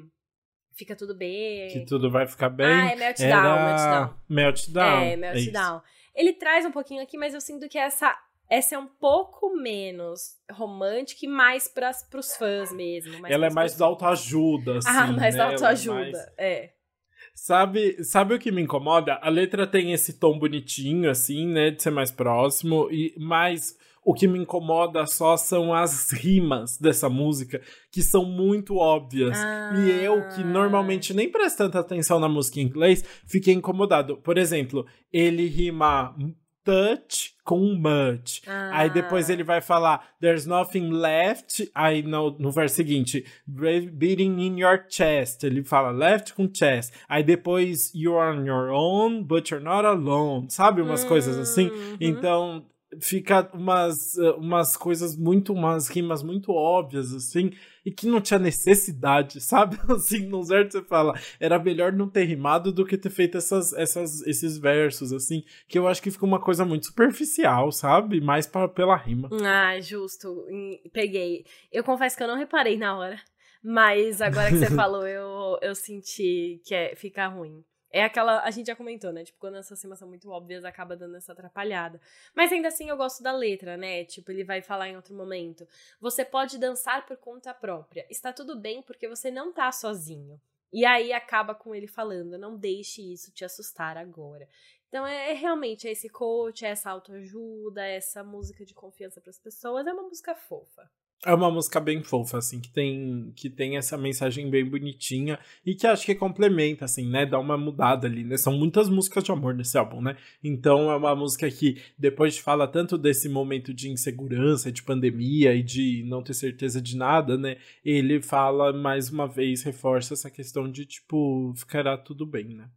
fica tudo bem? Que tudo vai ficar bem? Ah, é Meltdown, era... Meltdown. Meltdown. É, Meltdown. É ele traz um pouquinho aqui, mas eu sinto que essa essa é um pouco menos romântica e mais para os fãs mesmo. Ela é mais da autoajuda, assim. Ah, mais né? da autoajuda, é, mais... é. Sabe, sabe o que me incomoda? A letra tem esse tom bonitinho, assim, né? De ser mais próximo, e mas o que me incomoda só são as rimas dessa música, que são muito óbvias. Ah. E eu, que normalmente nem presto tanta atenção na música em inglês, fiquei incomodado. Por exemplo, ele rima touch com much. Ah. Aí depois ele vai falar there's nothing left. Aí no, no verso seguinte, beating in your chest. Ele fala left com chest. Aí depois you're on your own, but you're not alone. Sabe umas coisas assim? Uhum. Então fica umas, eh, umas coisas muito, umas rimas muito óbvias, assim, e que não tinha necessidade, sabe? Assim, num certo você fala, era melhor não ter rimado do que ter feito essas, essas, esses versos, assim, que eu acho que fica uma coisa muito superficial, sabe? Mais pra, pela rima. Ah, justo. Peguei. Eu confesso que eu não reparei na hora. Mas agora que você falou, eu, eu senti que é, fica ruim. É aquela. A gente já comentou, né? Tipo, quando essas rimas são muito óbvias, acaba dando essa atrapalhada. Mas ainda assim eu gosto da letra, né? Tipo, ele vai falar em outro momento. Você pode dançar por conta própria. Está tudo bem porque você não tá sozinho. E aí acaba com ele falando: não deixe isso te assustar agora. Então é, é realmente é esse coach, é essa autoajuda, é essa música de confiança para as pessoas. É uma música fofa. É uma música bem fofa, assim, que tem, que tem essa mensagem bem bonitinha e que acho que complementa, assim, né? Dá uma mudada ali, né? São muitas músicas de amor nesse álbum, né? Então é uma música que depois fala tanto desse momento de insegurança, de pandemia e de não ter certeza de nada, né? Ele fala mais uma vez, reforça essa questão de, tipo, ficará tudo bem, né?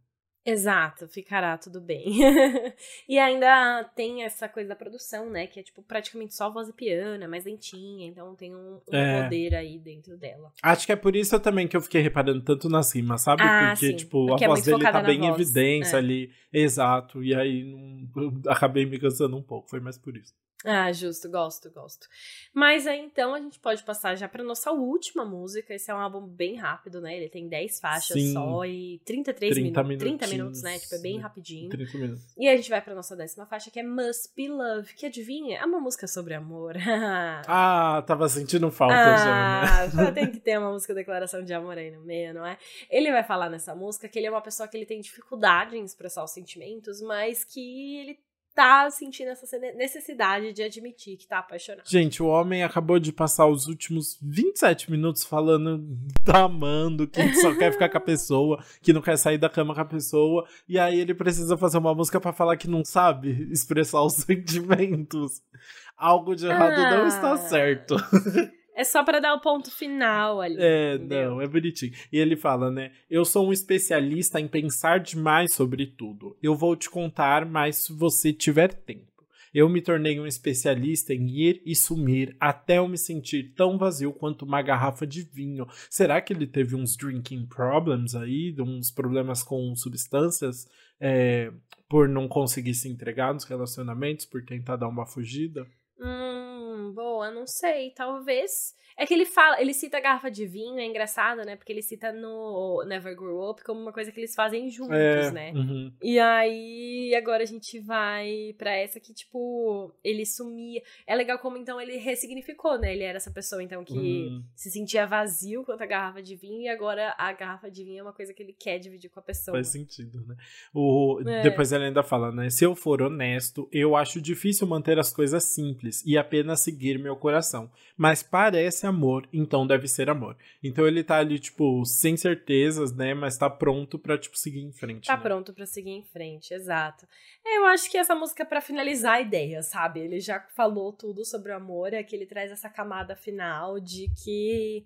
Exato, ficará tudo bem. e ainda tem essa coisa da produção, né? Que é tipo praticamente só voz e piano, é mais lentinha, então tem um, um é. poder aí dentro dela. Acho que é por isso também que eu fiquei reparando tanto nas rimas, sabe? Ah, Porque, sim. tipo, Porque a é voz dele tá bem em evidência é. ali. Exato. E aí não, acabei me cansando um pouco, foi mais por isso. Ah, justo, gosto, gosto. Mas aí então a gente pode passar já para nossa última música. Esse é um álbum bem rápido, né? Ele tem 10 faixas Sim. só e 33 30 minutos. 30 minutos, né? Tipo, é bem rapidinho. 30 minutos. E a gente vai pra nossa décima faixa, que é Must Be Love, que adivinha? É uma música sobre amor. ah, tava sentindo falta ah, já, né? tem que ter uma música declaração de amor aí no meio, não é? Ele vai falar nessa música que ele é uma pessoa que ele tem dificuldade em expressar os sentimentos, mas que ele tá sentindo essa necessidade de admitir que tá apaixonado. Gente, o homem acabou de passar os últimos 27 minutos falando tá amando, que só quer ficar com a pessoa, que não quer sair da cama com a pessoa, e aí ele precisa fazer uma música para falar que não sabe expressar os sentimentos. Algo de errado ah. não está certo. É só para dar o ponto final ali. É, entendeu? não, é bonitinho. E ele fala, né? Eu sou um especialista em pensar demais sobre tudo. Eu vou te contar, mas se você tiver tempo. Eu me tornei um especialista em ir e sumir até eu me sentir tão vazio quanto uma garrafa de vinho. Será que ele teve uns drinking problems aí, uns problemas com substâncias é, por não conseguir se entregar nos relacionamentos, por tentar dar uma fugida? Boa, não sei. Talvez é que ele fala, ele cita a garrafa de vinho, é engraçado, né? Porque ele cita no Never Grow Up como uma coisa que eles fazem juntos, é, né? Uhum. E aí, agora a gente vai para essa que, tipo, ele sumia. É legal como então ele ressignificou, né? Ele era essa pessoa, então, que uhum. se sentia vazio quanto a garrafa de vinho, e agora a garrafa de vinho é uma coisa que ele quer dividir com a pessoa. Faz sentido, né? O, é. Depois ele ainda fala, né? Se eu for honesto, eu acho difícil manter as coisas simples e apenas seguir meu coração. Mas parece amor, então deve ser amor. Então ele tá ali, tipo, sem certezas, né? Mas tá pronto pra, tipo, seguir em frente. Tá né? pronto pra seguir em frente, exato. É, eu acho que essa música é pra finalizar a ideia, sabe? Ele já falou tudo sobre o amor, é que ele traz essa camada final de que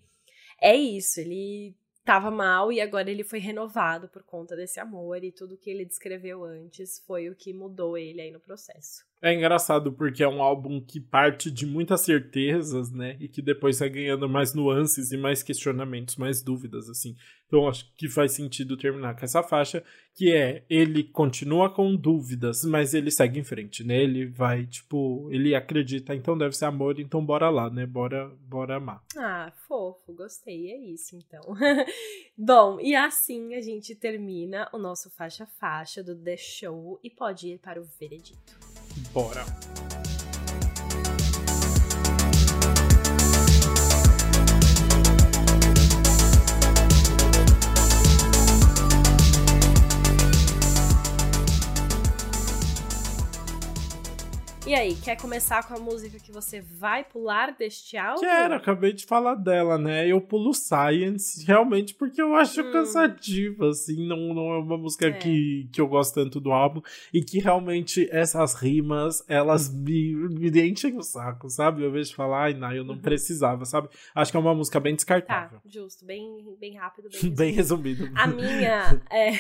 é isso, ele tava mal e agora ele foi renovado por conta desse amor e tudo que ele descreveu antes foi o que mudou ele aí no processo. É engraçado porque é um álbum que parte de muitas certezas, né? E que depois vai ganhando mais nuances e mais questionamentos, mais dúvidas, assim. Então acho que faz sentido terminar com essa faixa, que é ele continua com dúvidas, mas ele segue em frente, né? Ele vai, tipo, ele acredita, então deve ser amor, então bora lá, né? Bora, bora amar. Ah, fofo, gostei, é isso então. Bom, e assim a gente termina o nosso faixa-faixa do The Show e pode ir para o veredito. Bora! Aí, quer começar com a música que você vai pular deste álbum? Quero, acabei de falar dela, né? Eu pulo Science, realmente, porque eu acho hum. cansativa, assim, não, não é uma música é. que, que eu gosto tanto do álbum, e que realmente essas rimas, elas me, me enchem o saco, sabe? Eu vejo falar, ai, não, eu não uhum. precisava, sabe? Acho que é uma música bem descartável. Tá, justo, bem, bem rápido, bem resumido. bem resumido. A minha, é,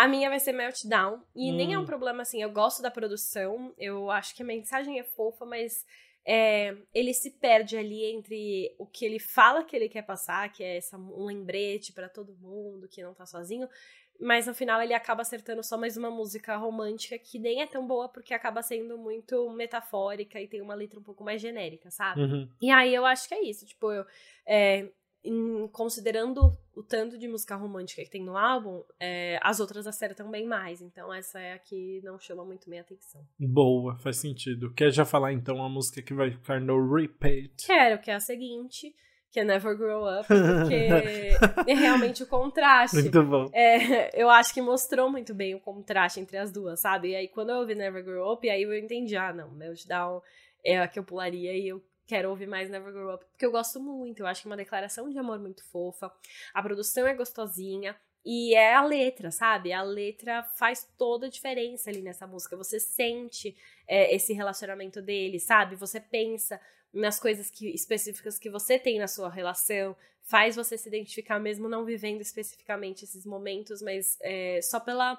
a minha vai ser Meltdown, e hum. nem é um hum. problema, assim, eu gosto da produção, eu acho que meio mensagem é fofa, mas é, ele se perde ali entre o que ele fala que ele quer passar, que é essa, um lembrete para todo mundo que não tá sozinho, mas no final ele acaba acertando só mais uma música romântica que nem é tão boa porque acaba sendo muito metafórica e tem uma letra um pouco mais genérica, sabe? Uhum. E aí eu acho que é isso, tipo, eu, é, em, considerando o tanto de música romântica que tem no álbum, é, as outras acertam bem mais. Então essa é a que não chama muito minha atenção. Boa, faz sentido. Quer já falar então a música que vai ficar no repeat? Quero, que é a seguinte. Que é Never Grow Up, porque é realmente o contraste. Muito bom. É, eu acho que mostrou muito bem o contraste entre as duas, sabe? E aí, quando eu ouvi Never Grow Up, aí eu entendi, ah, não, Meltdown é a que eu pularia e eu quero ouvir mais Never Grow Up, porque eu gosto muito, eu acho que é uma declaração de amor muito fofa, a produção é gostosinha, e é a letra, sabe? A letra faz toda a diferença ali nessa música. Você sente é, esse relacionamento dele, sabe? Você pensa nas coisas que, específicas que você tem na sua relação, faz você se identificar mesmo não vivendo especificamente esses momentos, mas é, só pela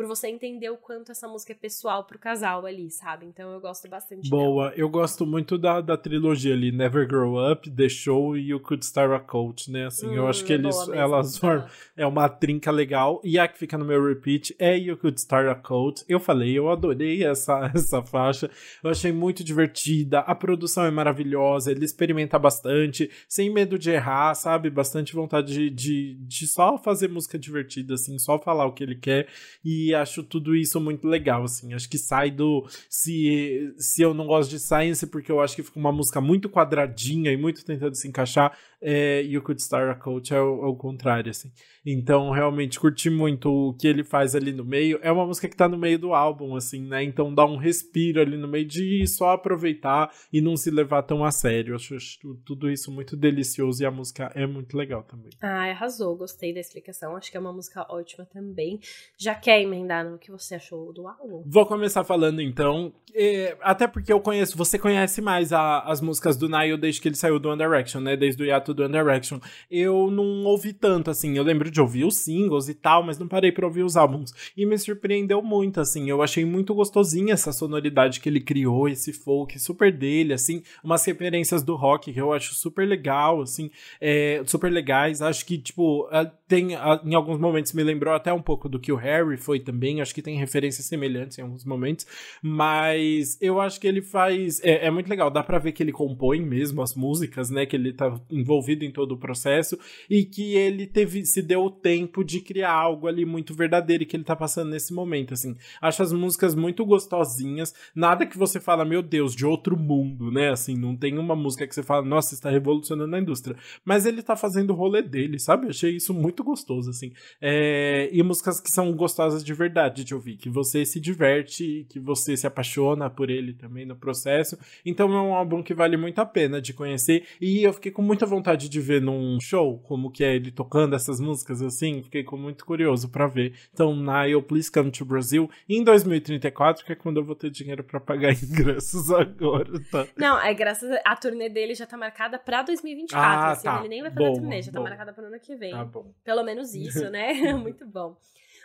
por você entender o quanto essa música é pessoal pro casal ali, sabe? Então eu gosto bastante Boa, dela. eu gosto muito da, da trilogia ali, Never Grow Up, The Show e You Could Start a Cult, né? Assim, hum, eu acho que eles, elas formam, é uma trinca legal. E a que fica no meu repeat é You Could Start a Cult. Eu falei, eu adorei essa, essa faixa, eu achei muito divertida, a produção é maravilhosa, ele experimenta bastante, sem medo de errar, sabe? Bastante vontade de, de, de só fazer música divertida, assim, só falar o que ele quer. E acho tudo isso muito legal, assim. Acho que sai do. Se, se eu não gosto de Science, porque eu acho que fica uma música muito quadradinha e muito tentando se encaixar, é, You Could Start a Coach é o, é o, contrário, assim. Então, realmente, curti muito o que ele faz ali no meio. É uma música que tá no meio do álbum, assim, né? Então dá um respiro ali no meio de só aproveitar e não se levar tão a sério. Eu acho, tudo isso muito delicioso e a música é muito legal também. Ah, arrasou. Gostei da explicação. Acho que é uma música ótima também. Já quer emendar no que você achou do álbum? Vou começar falando então. É, até porque eu conheço, você conhece mais a, as músicas do Nile desde que ele saiu do One Direction, né? Desde o hiato do One Direction. Eu não ouvi tanto, assim. Eu lembro de ouvir os singles e tal, mas não parei pra ouvir os álbuns. E me surpreendeu muito, assim. Eu achei muito gostosinha essa sonoridade que ele criou, esse folk super dele, assim. Umas referências do rock que eu acho super legal, assim. É, super legais. Acho que, tipo, tem em alguns momentos me lembrou até um pouco do que o Harry foi também. Acho que tem referências semelhantes em alguns momentos. Mas eu acho que ele faz. É, é muito legal. Dá pra ver que ele compõe mesmo as músicas, né? Que ele tá envolvido em todo o processo e que ele teve se deu o tempo de criar algo ali muito verdadeiro que ele tá passando nesse momento, assim. Acho as músicas muito gostosinhas, nada que você fala, meu Deus, de outro mundo, né? Assim, não tem uma música que você fala, nossa, está revolucionando a indústria. Mas ele tá fazendo o rolê dele, sabe? Achei isso muito gostoso, assim. É... E músicas que são gostosas de verdade de ouvir, que você se diverte, que você se apaixona por ele também no processo. Então é um álbum que vale muito a pena de conhecer e eu fiquei com muita vontade de ver num show, como que é ele tocando essas músicas assim, fiquei muito curioso para ver. Então, Nile, Please Come to Brazil, em 2034, que é quando eu vou ter dinheiro para pagar ingressos agora, tá? Não, é graças a, a turnê dele já tá marcada pra 2024, ah, assim, tá. ele nem vai fazer bom, a turnê, já tá marcada pro ano que vem. Tá bom. Pelo menos isso, né? muito bom.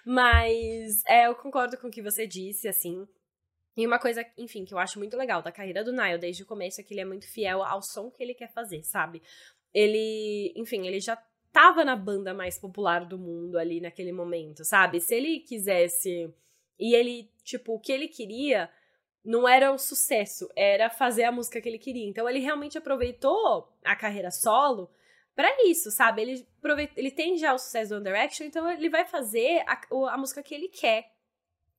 Mas é, eu concordo com o que você disse, assim. E uma coisa, enfim, que eu acho muito legal da carreira do Nile desde o começo é que ele é muito fiel ao som que ele quer fazer, sabe? ele, enfim, ele já tava na banda mais popular do mundo ali naquele momento, sabe? Se ele quisesse e ele, tipo, o que ele queria não era o sucesso, era fazer a música que ele queria. Então ele realmente aproveitou a carreira solo para isso, sabe? Ele, ele tem já o sucesso do One Direction, então ele vai fazer a, a música que ele quer.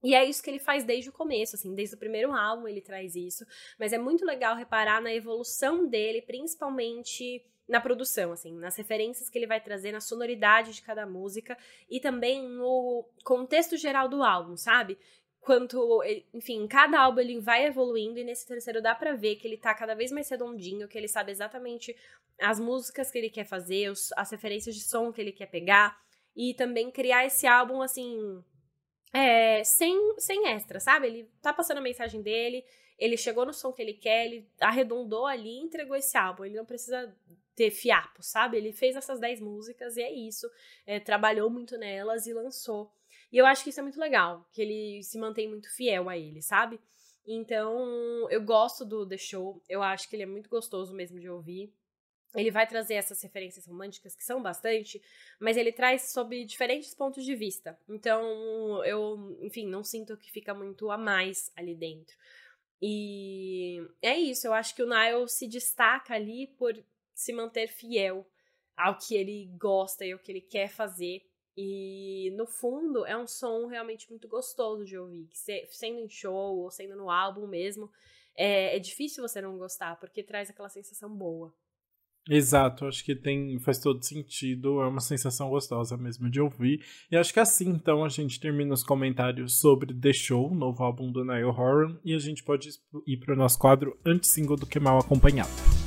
E é isso que ele faz desde o começo, assim, desde o primeiro álbum ele traz isso. Mas é muito legal reparar na evolução dele, principalmente na produção, assim, nas referências que ele vai trazer, na sonoridade de cada música e também no contexto geral do álbum, sabe? Quanto, enfim, cada álbum ele vai evoluindo e nesse terceiro dá pra ver que ele tá cada vez mais redondinho, que ele sabe exatamente as músicas que ele quer fazer, os, as referências de som que ele quer pegar e também criar esse álbum, assim, é, sem, sem extra, sabe? Ele tá passando a mensagem dele, ele chegou no som que ele quer, ele arredondou ali e entregou esse álbum. Ele não precisa ter fiapo, sabe? Ele fez essas 10 músicas e é isso. É, trabalhou muito nelas e lançou. E eu acho que isso é muito legal, que ele se mantém muito fiel a ele, sabe? Então, eu gosto do The Show, eu acho que ele é muito gostoso mesmo de ouvir. Ele vai trazer essas referências românticas, que são bastante, mas ele traz sob diferentes pontos de vista. Então, eu, enfim, não sinto que fica muito a mais ali dentro. E é isso, eu acho que o Nile se destaca ali por se manter fiel ao que ele gosta e ao que ele quer fazer. E no fundo é um som realmente muito gostoso de ouvir, que se, sendo em show ou sendo no álbum mesmo, é, é difícil você não gostar, porque traz aquela sensação boa. Exato, acho que tem faz todo sentido, é uma sensação gostosa mesmo de ouvir. E acho que assim, então, a gente termina os comentários sobre The Show, novo álbum do Niall Horan, e a gente pode ir para o nosso quadro anti-single do que mal acompanhado.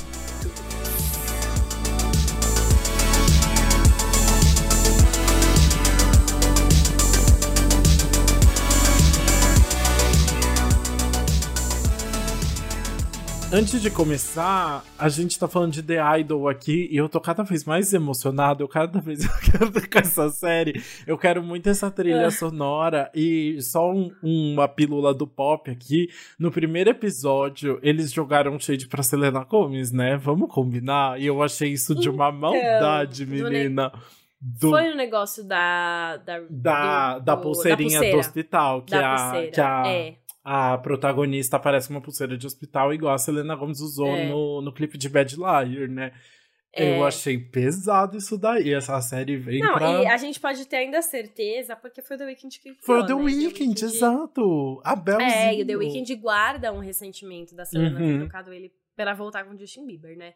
Antes de começar, a gente tá falando de The Idol aqui e eu tô cada vez mais emocionado. Eu cada vez eu quero com essa série. Eu quero muito essa trilha Ah. sonora e só um- uma pílula do pop aqui. No primeiro episódio, eles jogaram shade pra Selena Gomez, né? Vamos combinar? E eu achei isso de uma maldade, do ne- menina. Do, Foi o negócio da. Da, da, do- da pulseirinha pulseira. do hospital, que, Da a, pulseira. que a, É. a protagonista aparece uma pulseira de hospital, igual a Selena Gomez usou É. no, no clipe de Bad Liar, né? É. Eu achei pesado isso daí. Essa série vem Não, pra. e a gente pode ter ainda certeza, porque foi o The Weeknd que Foi o The né? Weeknd, exato. A Belzinho. É, e o The Weeknd guarda um ressentimento da Selena ter Uhum. trocado ele pra voltar com o Justin Bieber, né?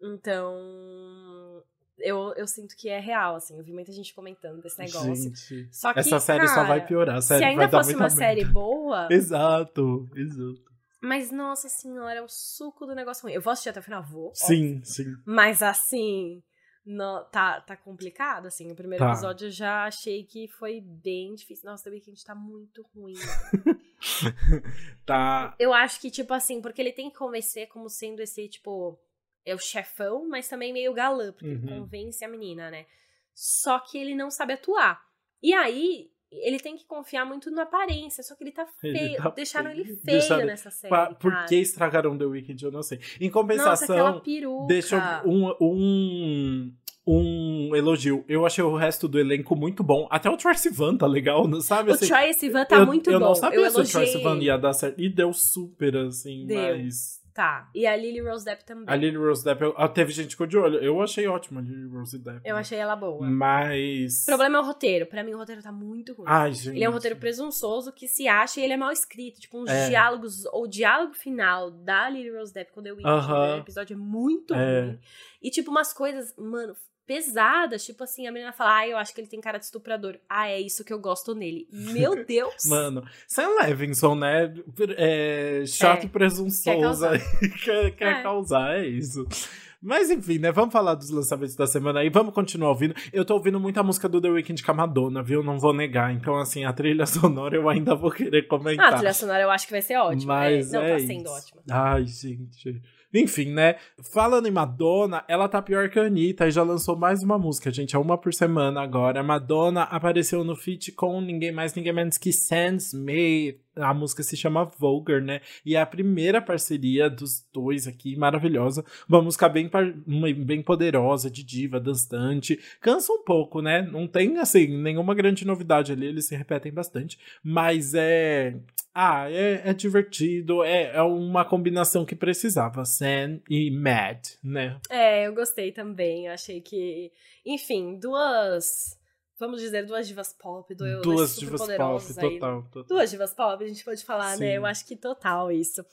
Então, eu, eu sinto que é real, assim. Eu vi muita gente comentando desse negócio. Gente, Só que, essa série só cara, vai piorar. A série Se ainda fosse uma série boa, Exato, exato. mas nossa senhora, é o suco do negócio ruim. Eu vou assistir até o final, vou. óbvio. Sim, sim. Mas assim, no- tá, tá complicado, assim. O primeiro Tá. episódio eu já achei que foi bem difícil. Nossa, The Weeknd tá muito ruim. Tá. eu acho que, tipo assim, porque ele tem que convencer como sendo esse, tipo, é o chefão, mas também meio galã, porque ele Uhum. convence a menina, né? Só que ele não sabe atuar. E aí, ele tem que confiar muito na aparência, só que ele tá Ele feio. tá Deixaram feio. ele feio Deixaram- nessa série. Por cara. que estragaram The Weeknd? Eu não sei. Em Nossa, compensação. Deixa eu- um, um, um elogio. Eu achei o resto do elenco muito bom. Até o Tracy Van tá legal, não sabe? O assim, Troy Sivan tá eu, muito eu bom. não sabia eu se o Tracy elogiei Van ele. ia dar certo. E deu super, assim, Deu. mas... Tá. E a Lily Rose Depp também. A Lily Rose Depp, eu- ah, teve gente que ficou de olho. Eu achei ótima a Lily Rose Depp. Eu achei ela boa. Mas... O problema é o roteiro. Pra mim, o roteiro tá muito ruim. Ai, gente. Ele é um roteiro presunçoso que se acha e ele é mal escrito. Tipo, uns É. diálogos. O diálogo final da Lily Rose Depp com o The Weeknd Aham. no primeiro episódio é muito É. ruim. E, tipo, umas coisas, mano, pesadas. Tipo assim, a menina fala, ah, eu acho que ele tem cara de estuprador. Ah, é isso que eu gosto nele. Meu Deus! Mano, Sam Levinson, né? É, chato É, e presunçoso. quer quer, quer É. causar, é isso. Mas enfim, né? Vamos falar dos lançamentos da semana aí. Vamos continuar ouvindo. Eu tô ouvindo muita música do The Weeknd com a Madonna, viu? Não vou negar. Então, assim, a trilha sonora eu ainda vou querer comentar. Ah, a trilha sonora eu acho que vai ser ótima. Mas é, não, é tá sendo isso. ótima. Ai, gente. Enfim, né? Falando em Madonna, ela tá pior que a Anitta e já lançou mais uma música, gente. É uma por semana agora. Madonna apareceu no feat com ninguém mais, ninguém menos que Sam Smith. A música se chama Vulgar, né? E é a primeira parceria dos dois aqui, maravilhosa. Uma música bem, bem poderosa, de diva, dançante. Cansa um pouco, né? Não tem, assim, nenhuma grande novidade ali. Eles se repetem bastante. Mas é. Ah, é, é divertido. É, é uma combinação que precisava. Sam e Mad, né? É, eu gostei também. Eu achei que. Enfim, duas. Vamos dizer, duas divas pop, duas, divas pop, aí. total, total. Duas divas pop, a gente pode falar, Sim. né? Eu acho que total isso.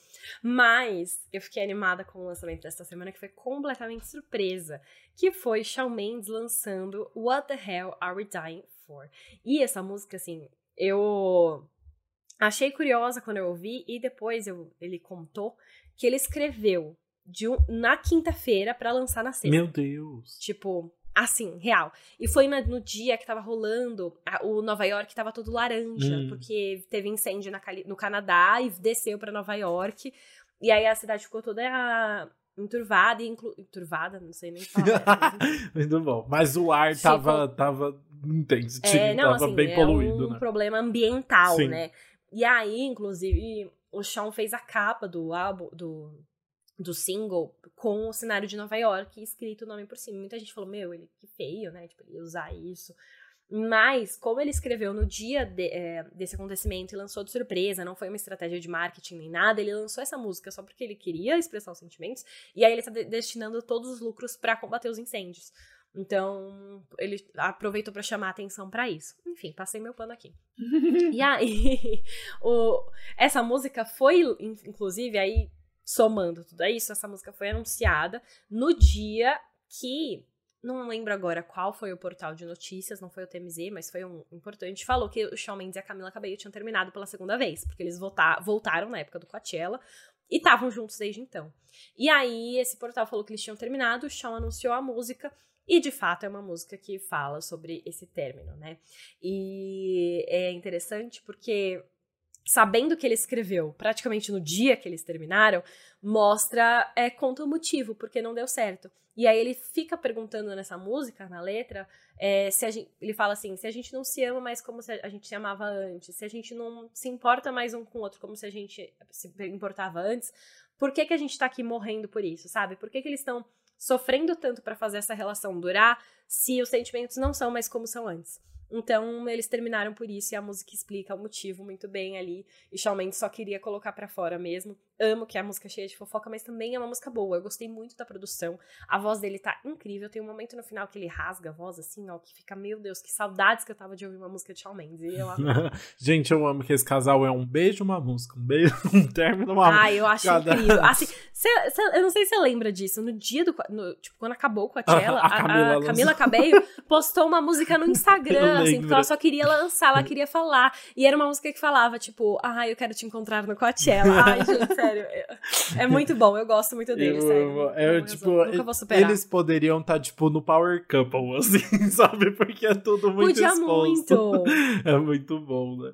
Mas eu fiquei animada com o lançamento desta semana, que foi completamente surpresa. Que foi Shawn Mendes lançando What the Hell Are We Dying For? E essa música, assim, eu achei curiosa quando eu ouvi, e depois eu, ele contou que ele escreveu de um- na quinta-feira pra lançar na sexta. Meu Deus. Tipo, assim, real. E foi na- no dia que tava rolando, a- o Nova York tava todo laranja, Hum. porque teve incêndio na no Canadá e desceu pra Nova York. E aí a cidade ficou toda ah, enturvada e inclu... enturvada, não sei nem falar. Muito bom. Mas o ar Ficou- tava, tava intenso, é, não, tava assim, bem é poluído, um né? problema ambiental, Sim. né? E aí, inclusive, o Sean fez a capa do álbum, do, do single, com o cenário de Nova York escrito o nome por cima. Muita gente falou, meu, ele que feio, né? Tipo, ele ia usar isso. Mas, como ele escreveu no dia de- é, desse acontecimento e lançou de surpresa, não foi uma estratégia de marketing nem nada, ele lançou essa música só porque ele queria expressar os sentimentos, e aí ele tá de- destinando todos os lucros pra combater os incêndios. Então, ele aproveitou pra chamar atenção pra isso. Enfim, passei meu pano aqui. E aí, o, essa música foi, in- inclusive, aí, somando tudo isso, essa música foi anunciada no dia que. Não lembro agora qual foi o portal de notícias, não foi o TMZ, mas foi um importante. Falou que o Shawn Mendes e a Camila Cabello tinham terminado pela segunda vez, porque eles volta- voltaram na época do Coachella e estavam juntos desde então. E aí, esse portal falou que eles tinham terminado, o Shawn anunciou a música, e de fato é uma música que fala sobre esse término, né? E é interessante porque sabendo que ele escreveu praticamente no dia que eles terminaram, mostra, é, conta o motivo, porque não deu certo. E aí ele fica perguntando nessa música, na letra, é, se a gente, ele fala assim, se a gente não se ama mais como a gente se amava antes, se a gente não se importa mais um com o outro como se a gente se importava antes, por que, que a gente tá aqui morrendo por isso, sabe? Por que, que eles estão sofrendo tanto para fazer essa relação durar se os sentimentos não são mais como são antes? Então, eles terminaram por isso e a música explica o motivo muito bem ali. E Shawn Mendes só queria colocar para fora mesmo. Amo que é a música é cheia de fofoca, mas também é uma música boa. Eu gostei muito da produção. A voz dele tá incrível. Tem um momento no final que ele rasga a voz assim, ó, que fica, meu Deus, que saudades que eu tava de ouvir uma música de Shawn Mendes. E eu Gente, eu amo que esse casal é um beijo, uma música, um beijo, um término, uma música. Ah, eu acho Cada... incrível. Assim, cê, cê, eu não sei se você lembra disso. No dia do. No, tipo, quando acabou com a Coachella, a, a, Camila, a Camila Cabello postou uma música no Instagram, assim, porque ela só queria lançar, ela queria falar. E era uma música que falava, tipo, ah, eu quero te encontrar no Coachella. Ai, gente, sério. É muito bom, eu gosto muito dele, eu, sério. É, eu, tipo, nunca vou superar. Eles poderiam estar, tá, tipo, no Power Couple, assim, sabe? Porque é tudo muito Podia exposto. muito. É muito bom, né?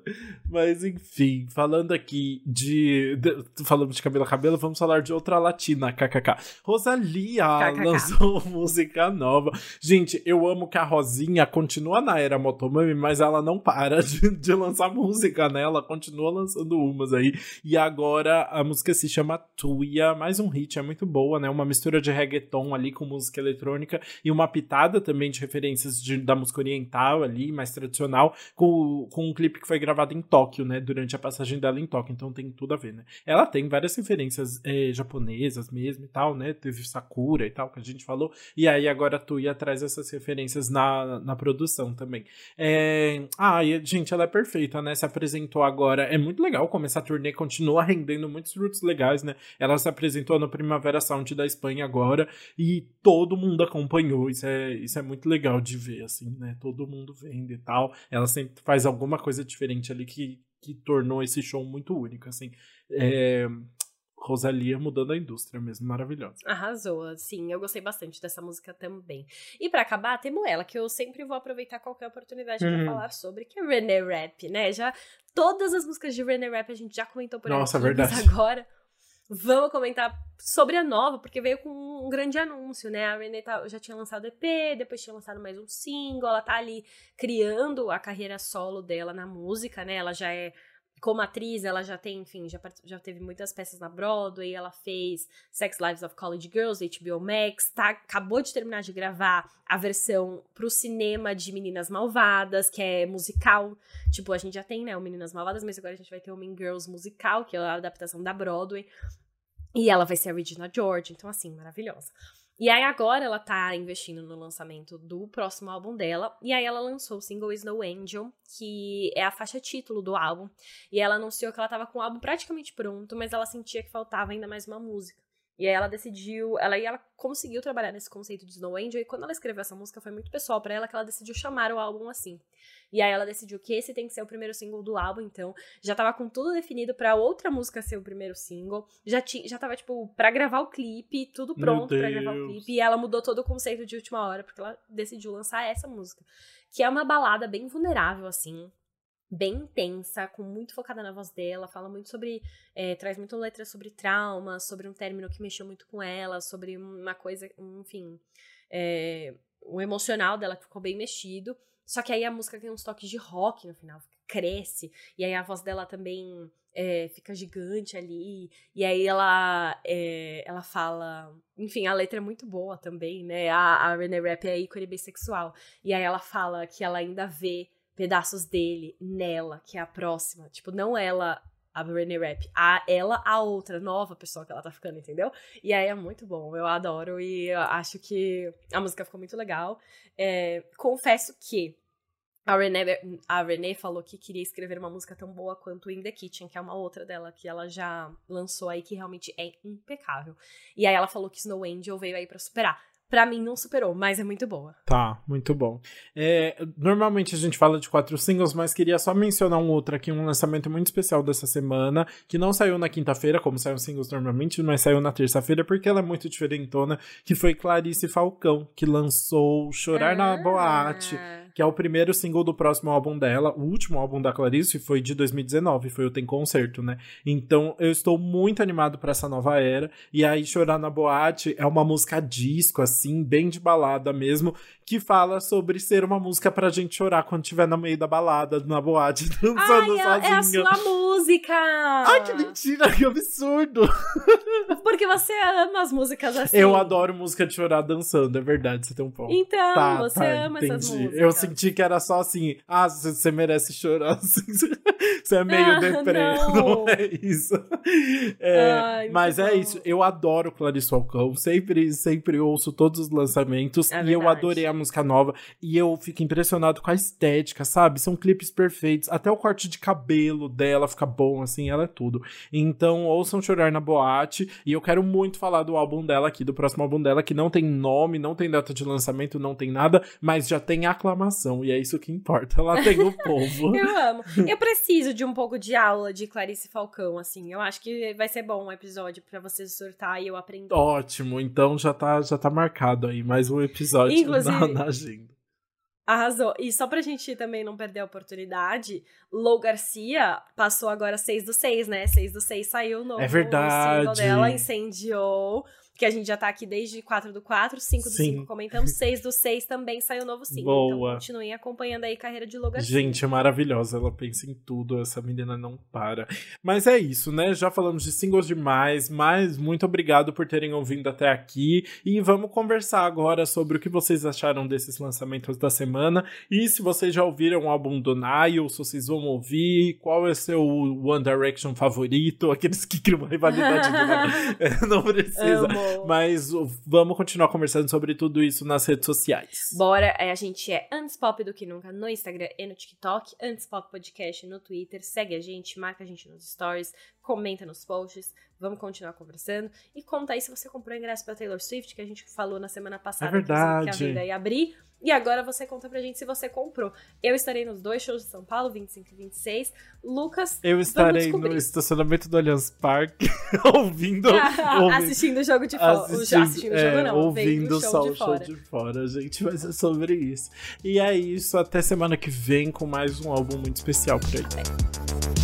Mas, enfim, falando aqui de, de... Falamos de Camila Cabelo, vamos falar de outra latina, kkk. Rosalia KKK. lançou música nova. Gente, eu amo que a Rosinha continua na era Motomami, mas ela não para de, de lançar música, né? Ela continua lançando umas aí. E agora a música se chama Tuya, mais um hit, é muito boa, né? Uma mistura de reggaeton ali com música eletrônica e uma pitada também de referências de, da música oriental ali, mais tradicional, com, com um clipe que foi gravado em Tóquio, né? Durante a passagem dela em Tóquio, então tem tudo a ver, né? Ela tem várias referências é, japonesas mesmo e tal, né? Teve Sakura e tal, que a gente falou, e aí agora a Tuya traz essas referências na, na produção também. É... Ah, e, gente, ela é perfeita, né? Se apresentou agora, é muito legal como essa turnê continua rendendo muitos frutos legais, né? Ela se apresentou no Primavera Sound da Espanha agora e todo mundo acompanhou. Isso é, isso é muito legal de ver, assim, né? Todo mundo vendo e tal. Ela sempre faz alguma coisa diferente ali que, que tornou esse show muito único, assim. É, Rosalia mudando a indústria mesmo, maravilhosa. Arrasou, sim, eu gostei bastante dessa música também. E para acabar, temos ela, que eu sempre vou aproveitar qualquer oportunidade uhum. para falar sobre, que é René Rap, né? Já todas as músicas de René Rap a gente já comentou por Nossa, aqui, verdade. mas agora vamos comentar sobre a nova, porque veio com um grande anúncio, né? A Renee tá, já tinha lançado EP, depois tinha lançado mais um single, ela tá ali criando a carreira solo dela na música, né? Ela já é como atriz, ela já tem, enfim, já, já teve muitas peças na Broadway, ela fez Sex Lives of College Girls, HBO Max, tá, acabou de terminar de gravar a versão pro cinema de Meninas Malvadas, que é musical. Tipo, a gente já tem, né, o Meninas Malvadas, mas agora a gente vai ter o Mean Girls musical, que é a adaptação da Broadway. E ela vai ser a Regina George, então assim, maravilhosa. E aí agora ela tá investindo no lançamento do próximo álbum dela. E aí ela lançou o single Snow Angel, que é a faixa título do álbum. E ela anunciou que ela tava com o álbum praticamente pronto, mas ela sentia que faltava ainda mais uma música. E aí ela decidiu, ela, ela conseguiu trabalhar nesse conceito de Snow Angel, e quando ela escreveu essa música foi muito pessoal para ela que ela decidiu chamar o álbum assim. E aí ela decidiu que esse tem que ser o primeiro single do álbum, então já tava com tudo definido para outra música ser o primeiro single. Já ti, já tava tipo para gravar o clipe, tudo pronto para gravar o clipe, e ela mudou todo o conceito de última hora porque ela decidiu lançar essa música, que é uma balada bem vulnerável assim bem intensa, com muito focada na voz dela, fala muito sobre, é, traz muito letra sobre trauma, sobre um término que mexeu muito com ela, sobre uma coisa, enfim, é, o emocional dela que ficou bem mexido. Só que aí a música tem uns toques de rock no final, cresce, e aí a voz dela também é, fica gigante ali, e aí ela, é, ela fala. Enfim, a letra é muito boa também, né? A, a Renee Rapp é ícone bissexual, e aí ela fala que ela ainda vê pedaços dele nela, que é a próxima. Tipo, não ela, a Britney Rap, a ela, a outra nova pessoa que ela tá ficando, entendeu? E aí é muito bom, eu adoro e eu acho que a música ficou muito legal. É, confesso que a Renee, a Renee falou que queria escrever uma música tão boa quanto In The Kitchen, que é uma outra dela que ela já lançou aí, que realmente é impecável. E aí ela falou que Snow Angel veio aí para superar. Pra mim não superou, mas é muito boa. Tá, muito bom. É, normalmente a gente fala de quatro singles, mas queria só mencionar um outro aqui, um lançamento muito especial dessa semana, que não saiu na quinta-feira, como saem singles normalmente, mas saiu na terça-feira, porque ela é muito diferentona, que foi Clarice Falcão, que lançou Chorar ah. na Boate que é o primeiro single do próximo álbum dela. O último álbum da Clarice foi de 2019, foi o Tem Concerto, né? Então eu estou muito animado para essa nova era. E aí, Chorar na Boate é uma música disco, assim, bem de balada mesmo, que fala sobre ser uma música pra gente chorar quando estiver no meio da balada, na boate, dançando Ai, sozinha. É a sua música! Ai, que mentira, que absurdo! Porque você ama as músicas assim. Eu adoro música de chorar dançando, é verdade, você tem um ponto. Então, Tá, você tá, ama essas entendi. músicas. Eu senti que era só assim, ah, você você merece chorar. assim. Você é meio Ah, deprê, não. não. é isso. É, Ai, mas é bom. isso, eu adoro Clarice Falcão, sempre, sempre ouço todos os lançamentos É e eu adorei a música nova e eu fico impressionado com a estética, sabe? São clipes perfeitos, até o corte de cabelo dela fica bom, assim, ela é tudo. Então, ouçam Chorar na Boate e eu quero muito falar do álbum dela aqui, do próximo álbum dela, que não tem nome, não tem data de lançamento, não tem nada, mas já tem aclamação e é isso que importa, ela tem o povo. Eu amo. Eu preciso de um pouco de aula de Clarice Falcão, assim. Eu acho que vai ser bom um episódio pra você surtar e eu aprender. Ótimo, então já tá, já tá marcado aí mais um episódio Inclusive- na, agenda. Arrasou. E só pra gente também não perder a oportunidade, Lou Garcia passou agora 6 do 6, né? 6 do 6 saiu o novo É verdade. single dela, incendiou. Que a gente já tá aqui desde 4 do 4, 5 do Sim. 5 comentamos, 6 do 6 também saiu o novo single. Boa. Então continuem acompanhando aí a carreira de Garcia. Gente, é maravilhosa, ela pensa em tudo, essa menina não para. Mas é isso, né? Já falamos de singles demais, mas muito obrigado por terem ouvido até aqui e vamos conversar agora sobre o que vocês acharam desses lançamentos da semana e se vocês já ouviram o álbum do Nile, se vocês vão ouvir, qual é seu One Direction favorito, aqueles que criam uma rivalidade de não precisa. Amo. Mas vamos continuar conversando sobre tudo isso nas redes sociais. Bora, é, a gente é antes pop do que nunca no Instagram e no TikTok, antes pop podcast no Twitter, segue a gente, marca a gente nos stories, comenta nos posts, vamos continuar conversando e conta aí se você comprou ingresso pra Taylor Swift, que a gente falou na semana passada É verdade. que a venda ia abrir, e agora você conta pra gente se você comprou. Eu estarei nos dois shows de São Paulo, 25 e 26. Lucas, Eu estarei no estacionamento do Allianz Parque ouvindo, ouvindo assistindo o jogo de fora. assistindo, Assistindo o é, jogo não, ouvindo só show o de show fora. de fora, gente. Vai ser sobre isso. E é isso, até semana que vem com mais um álbum muito especial por aí.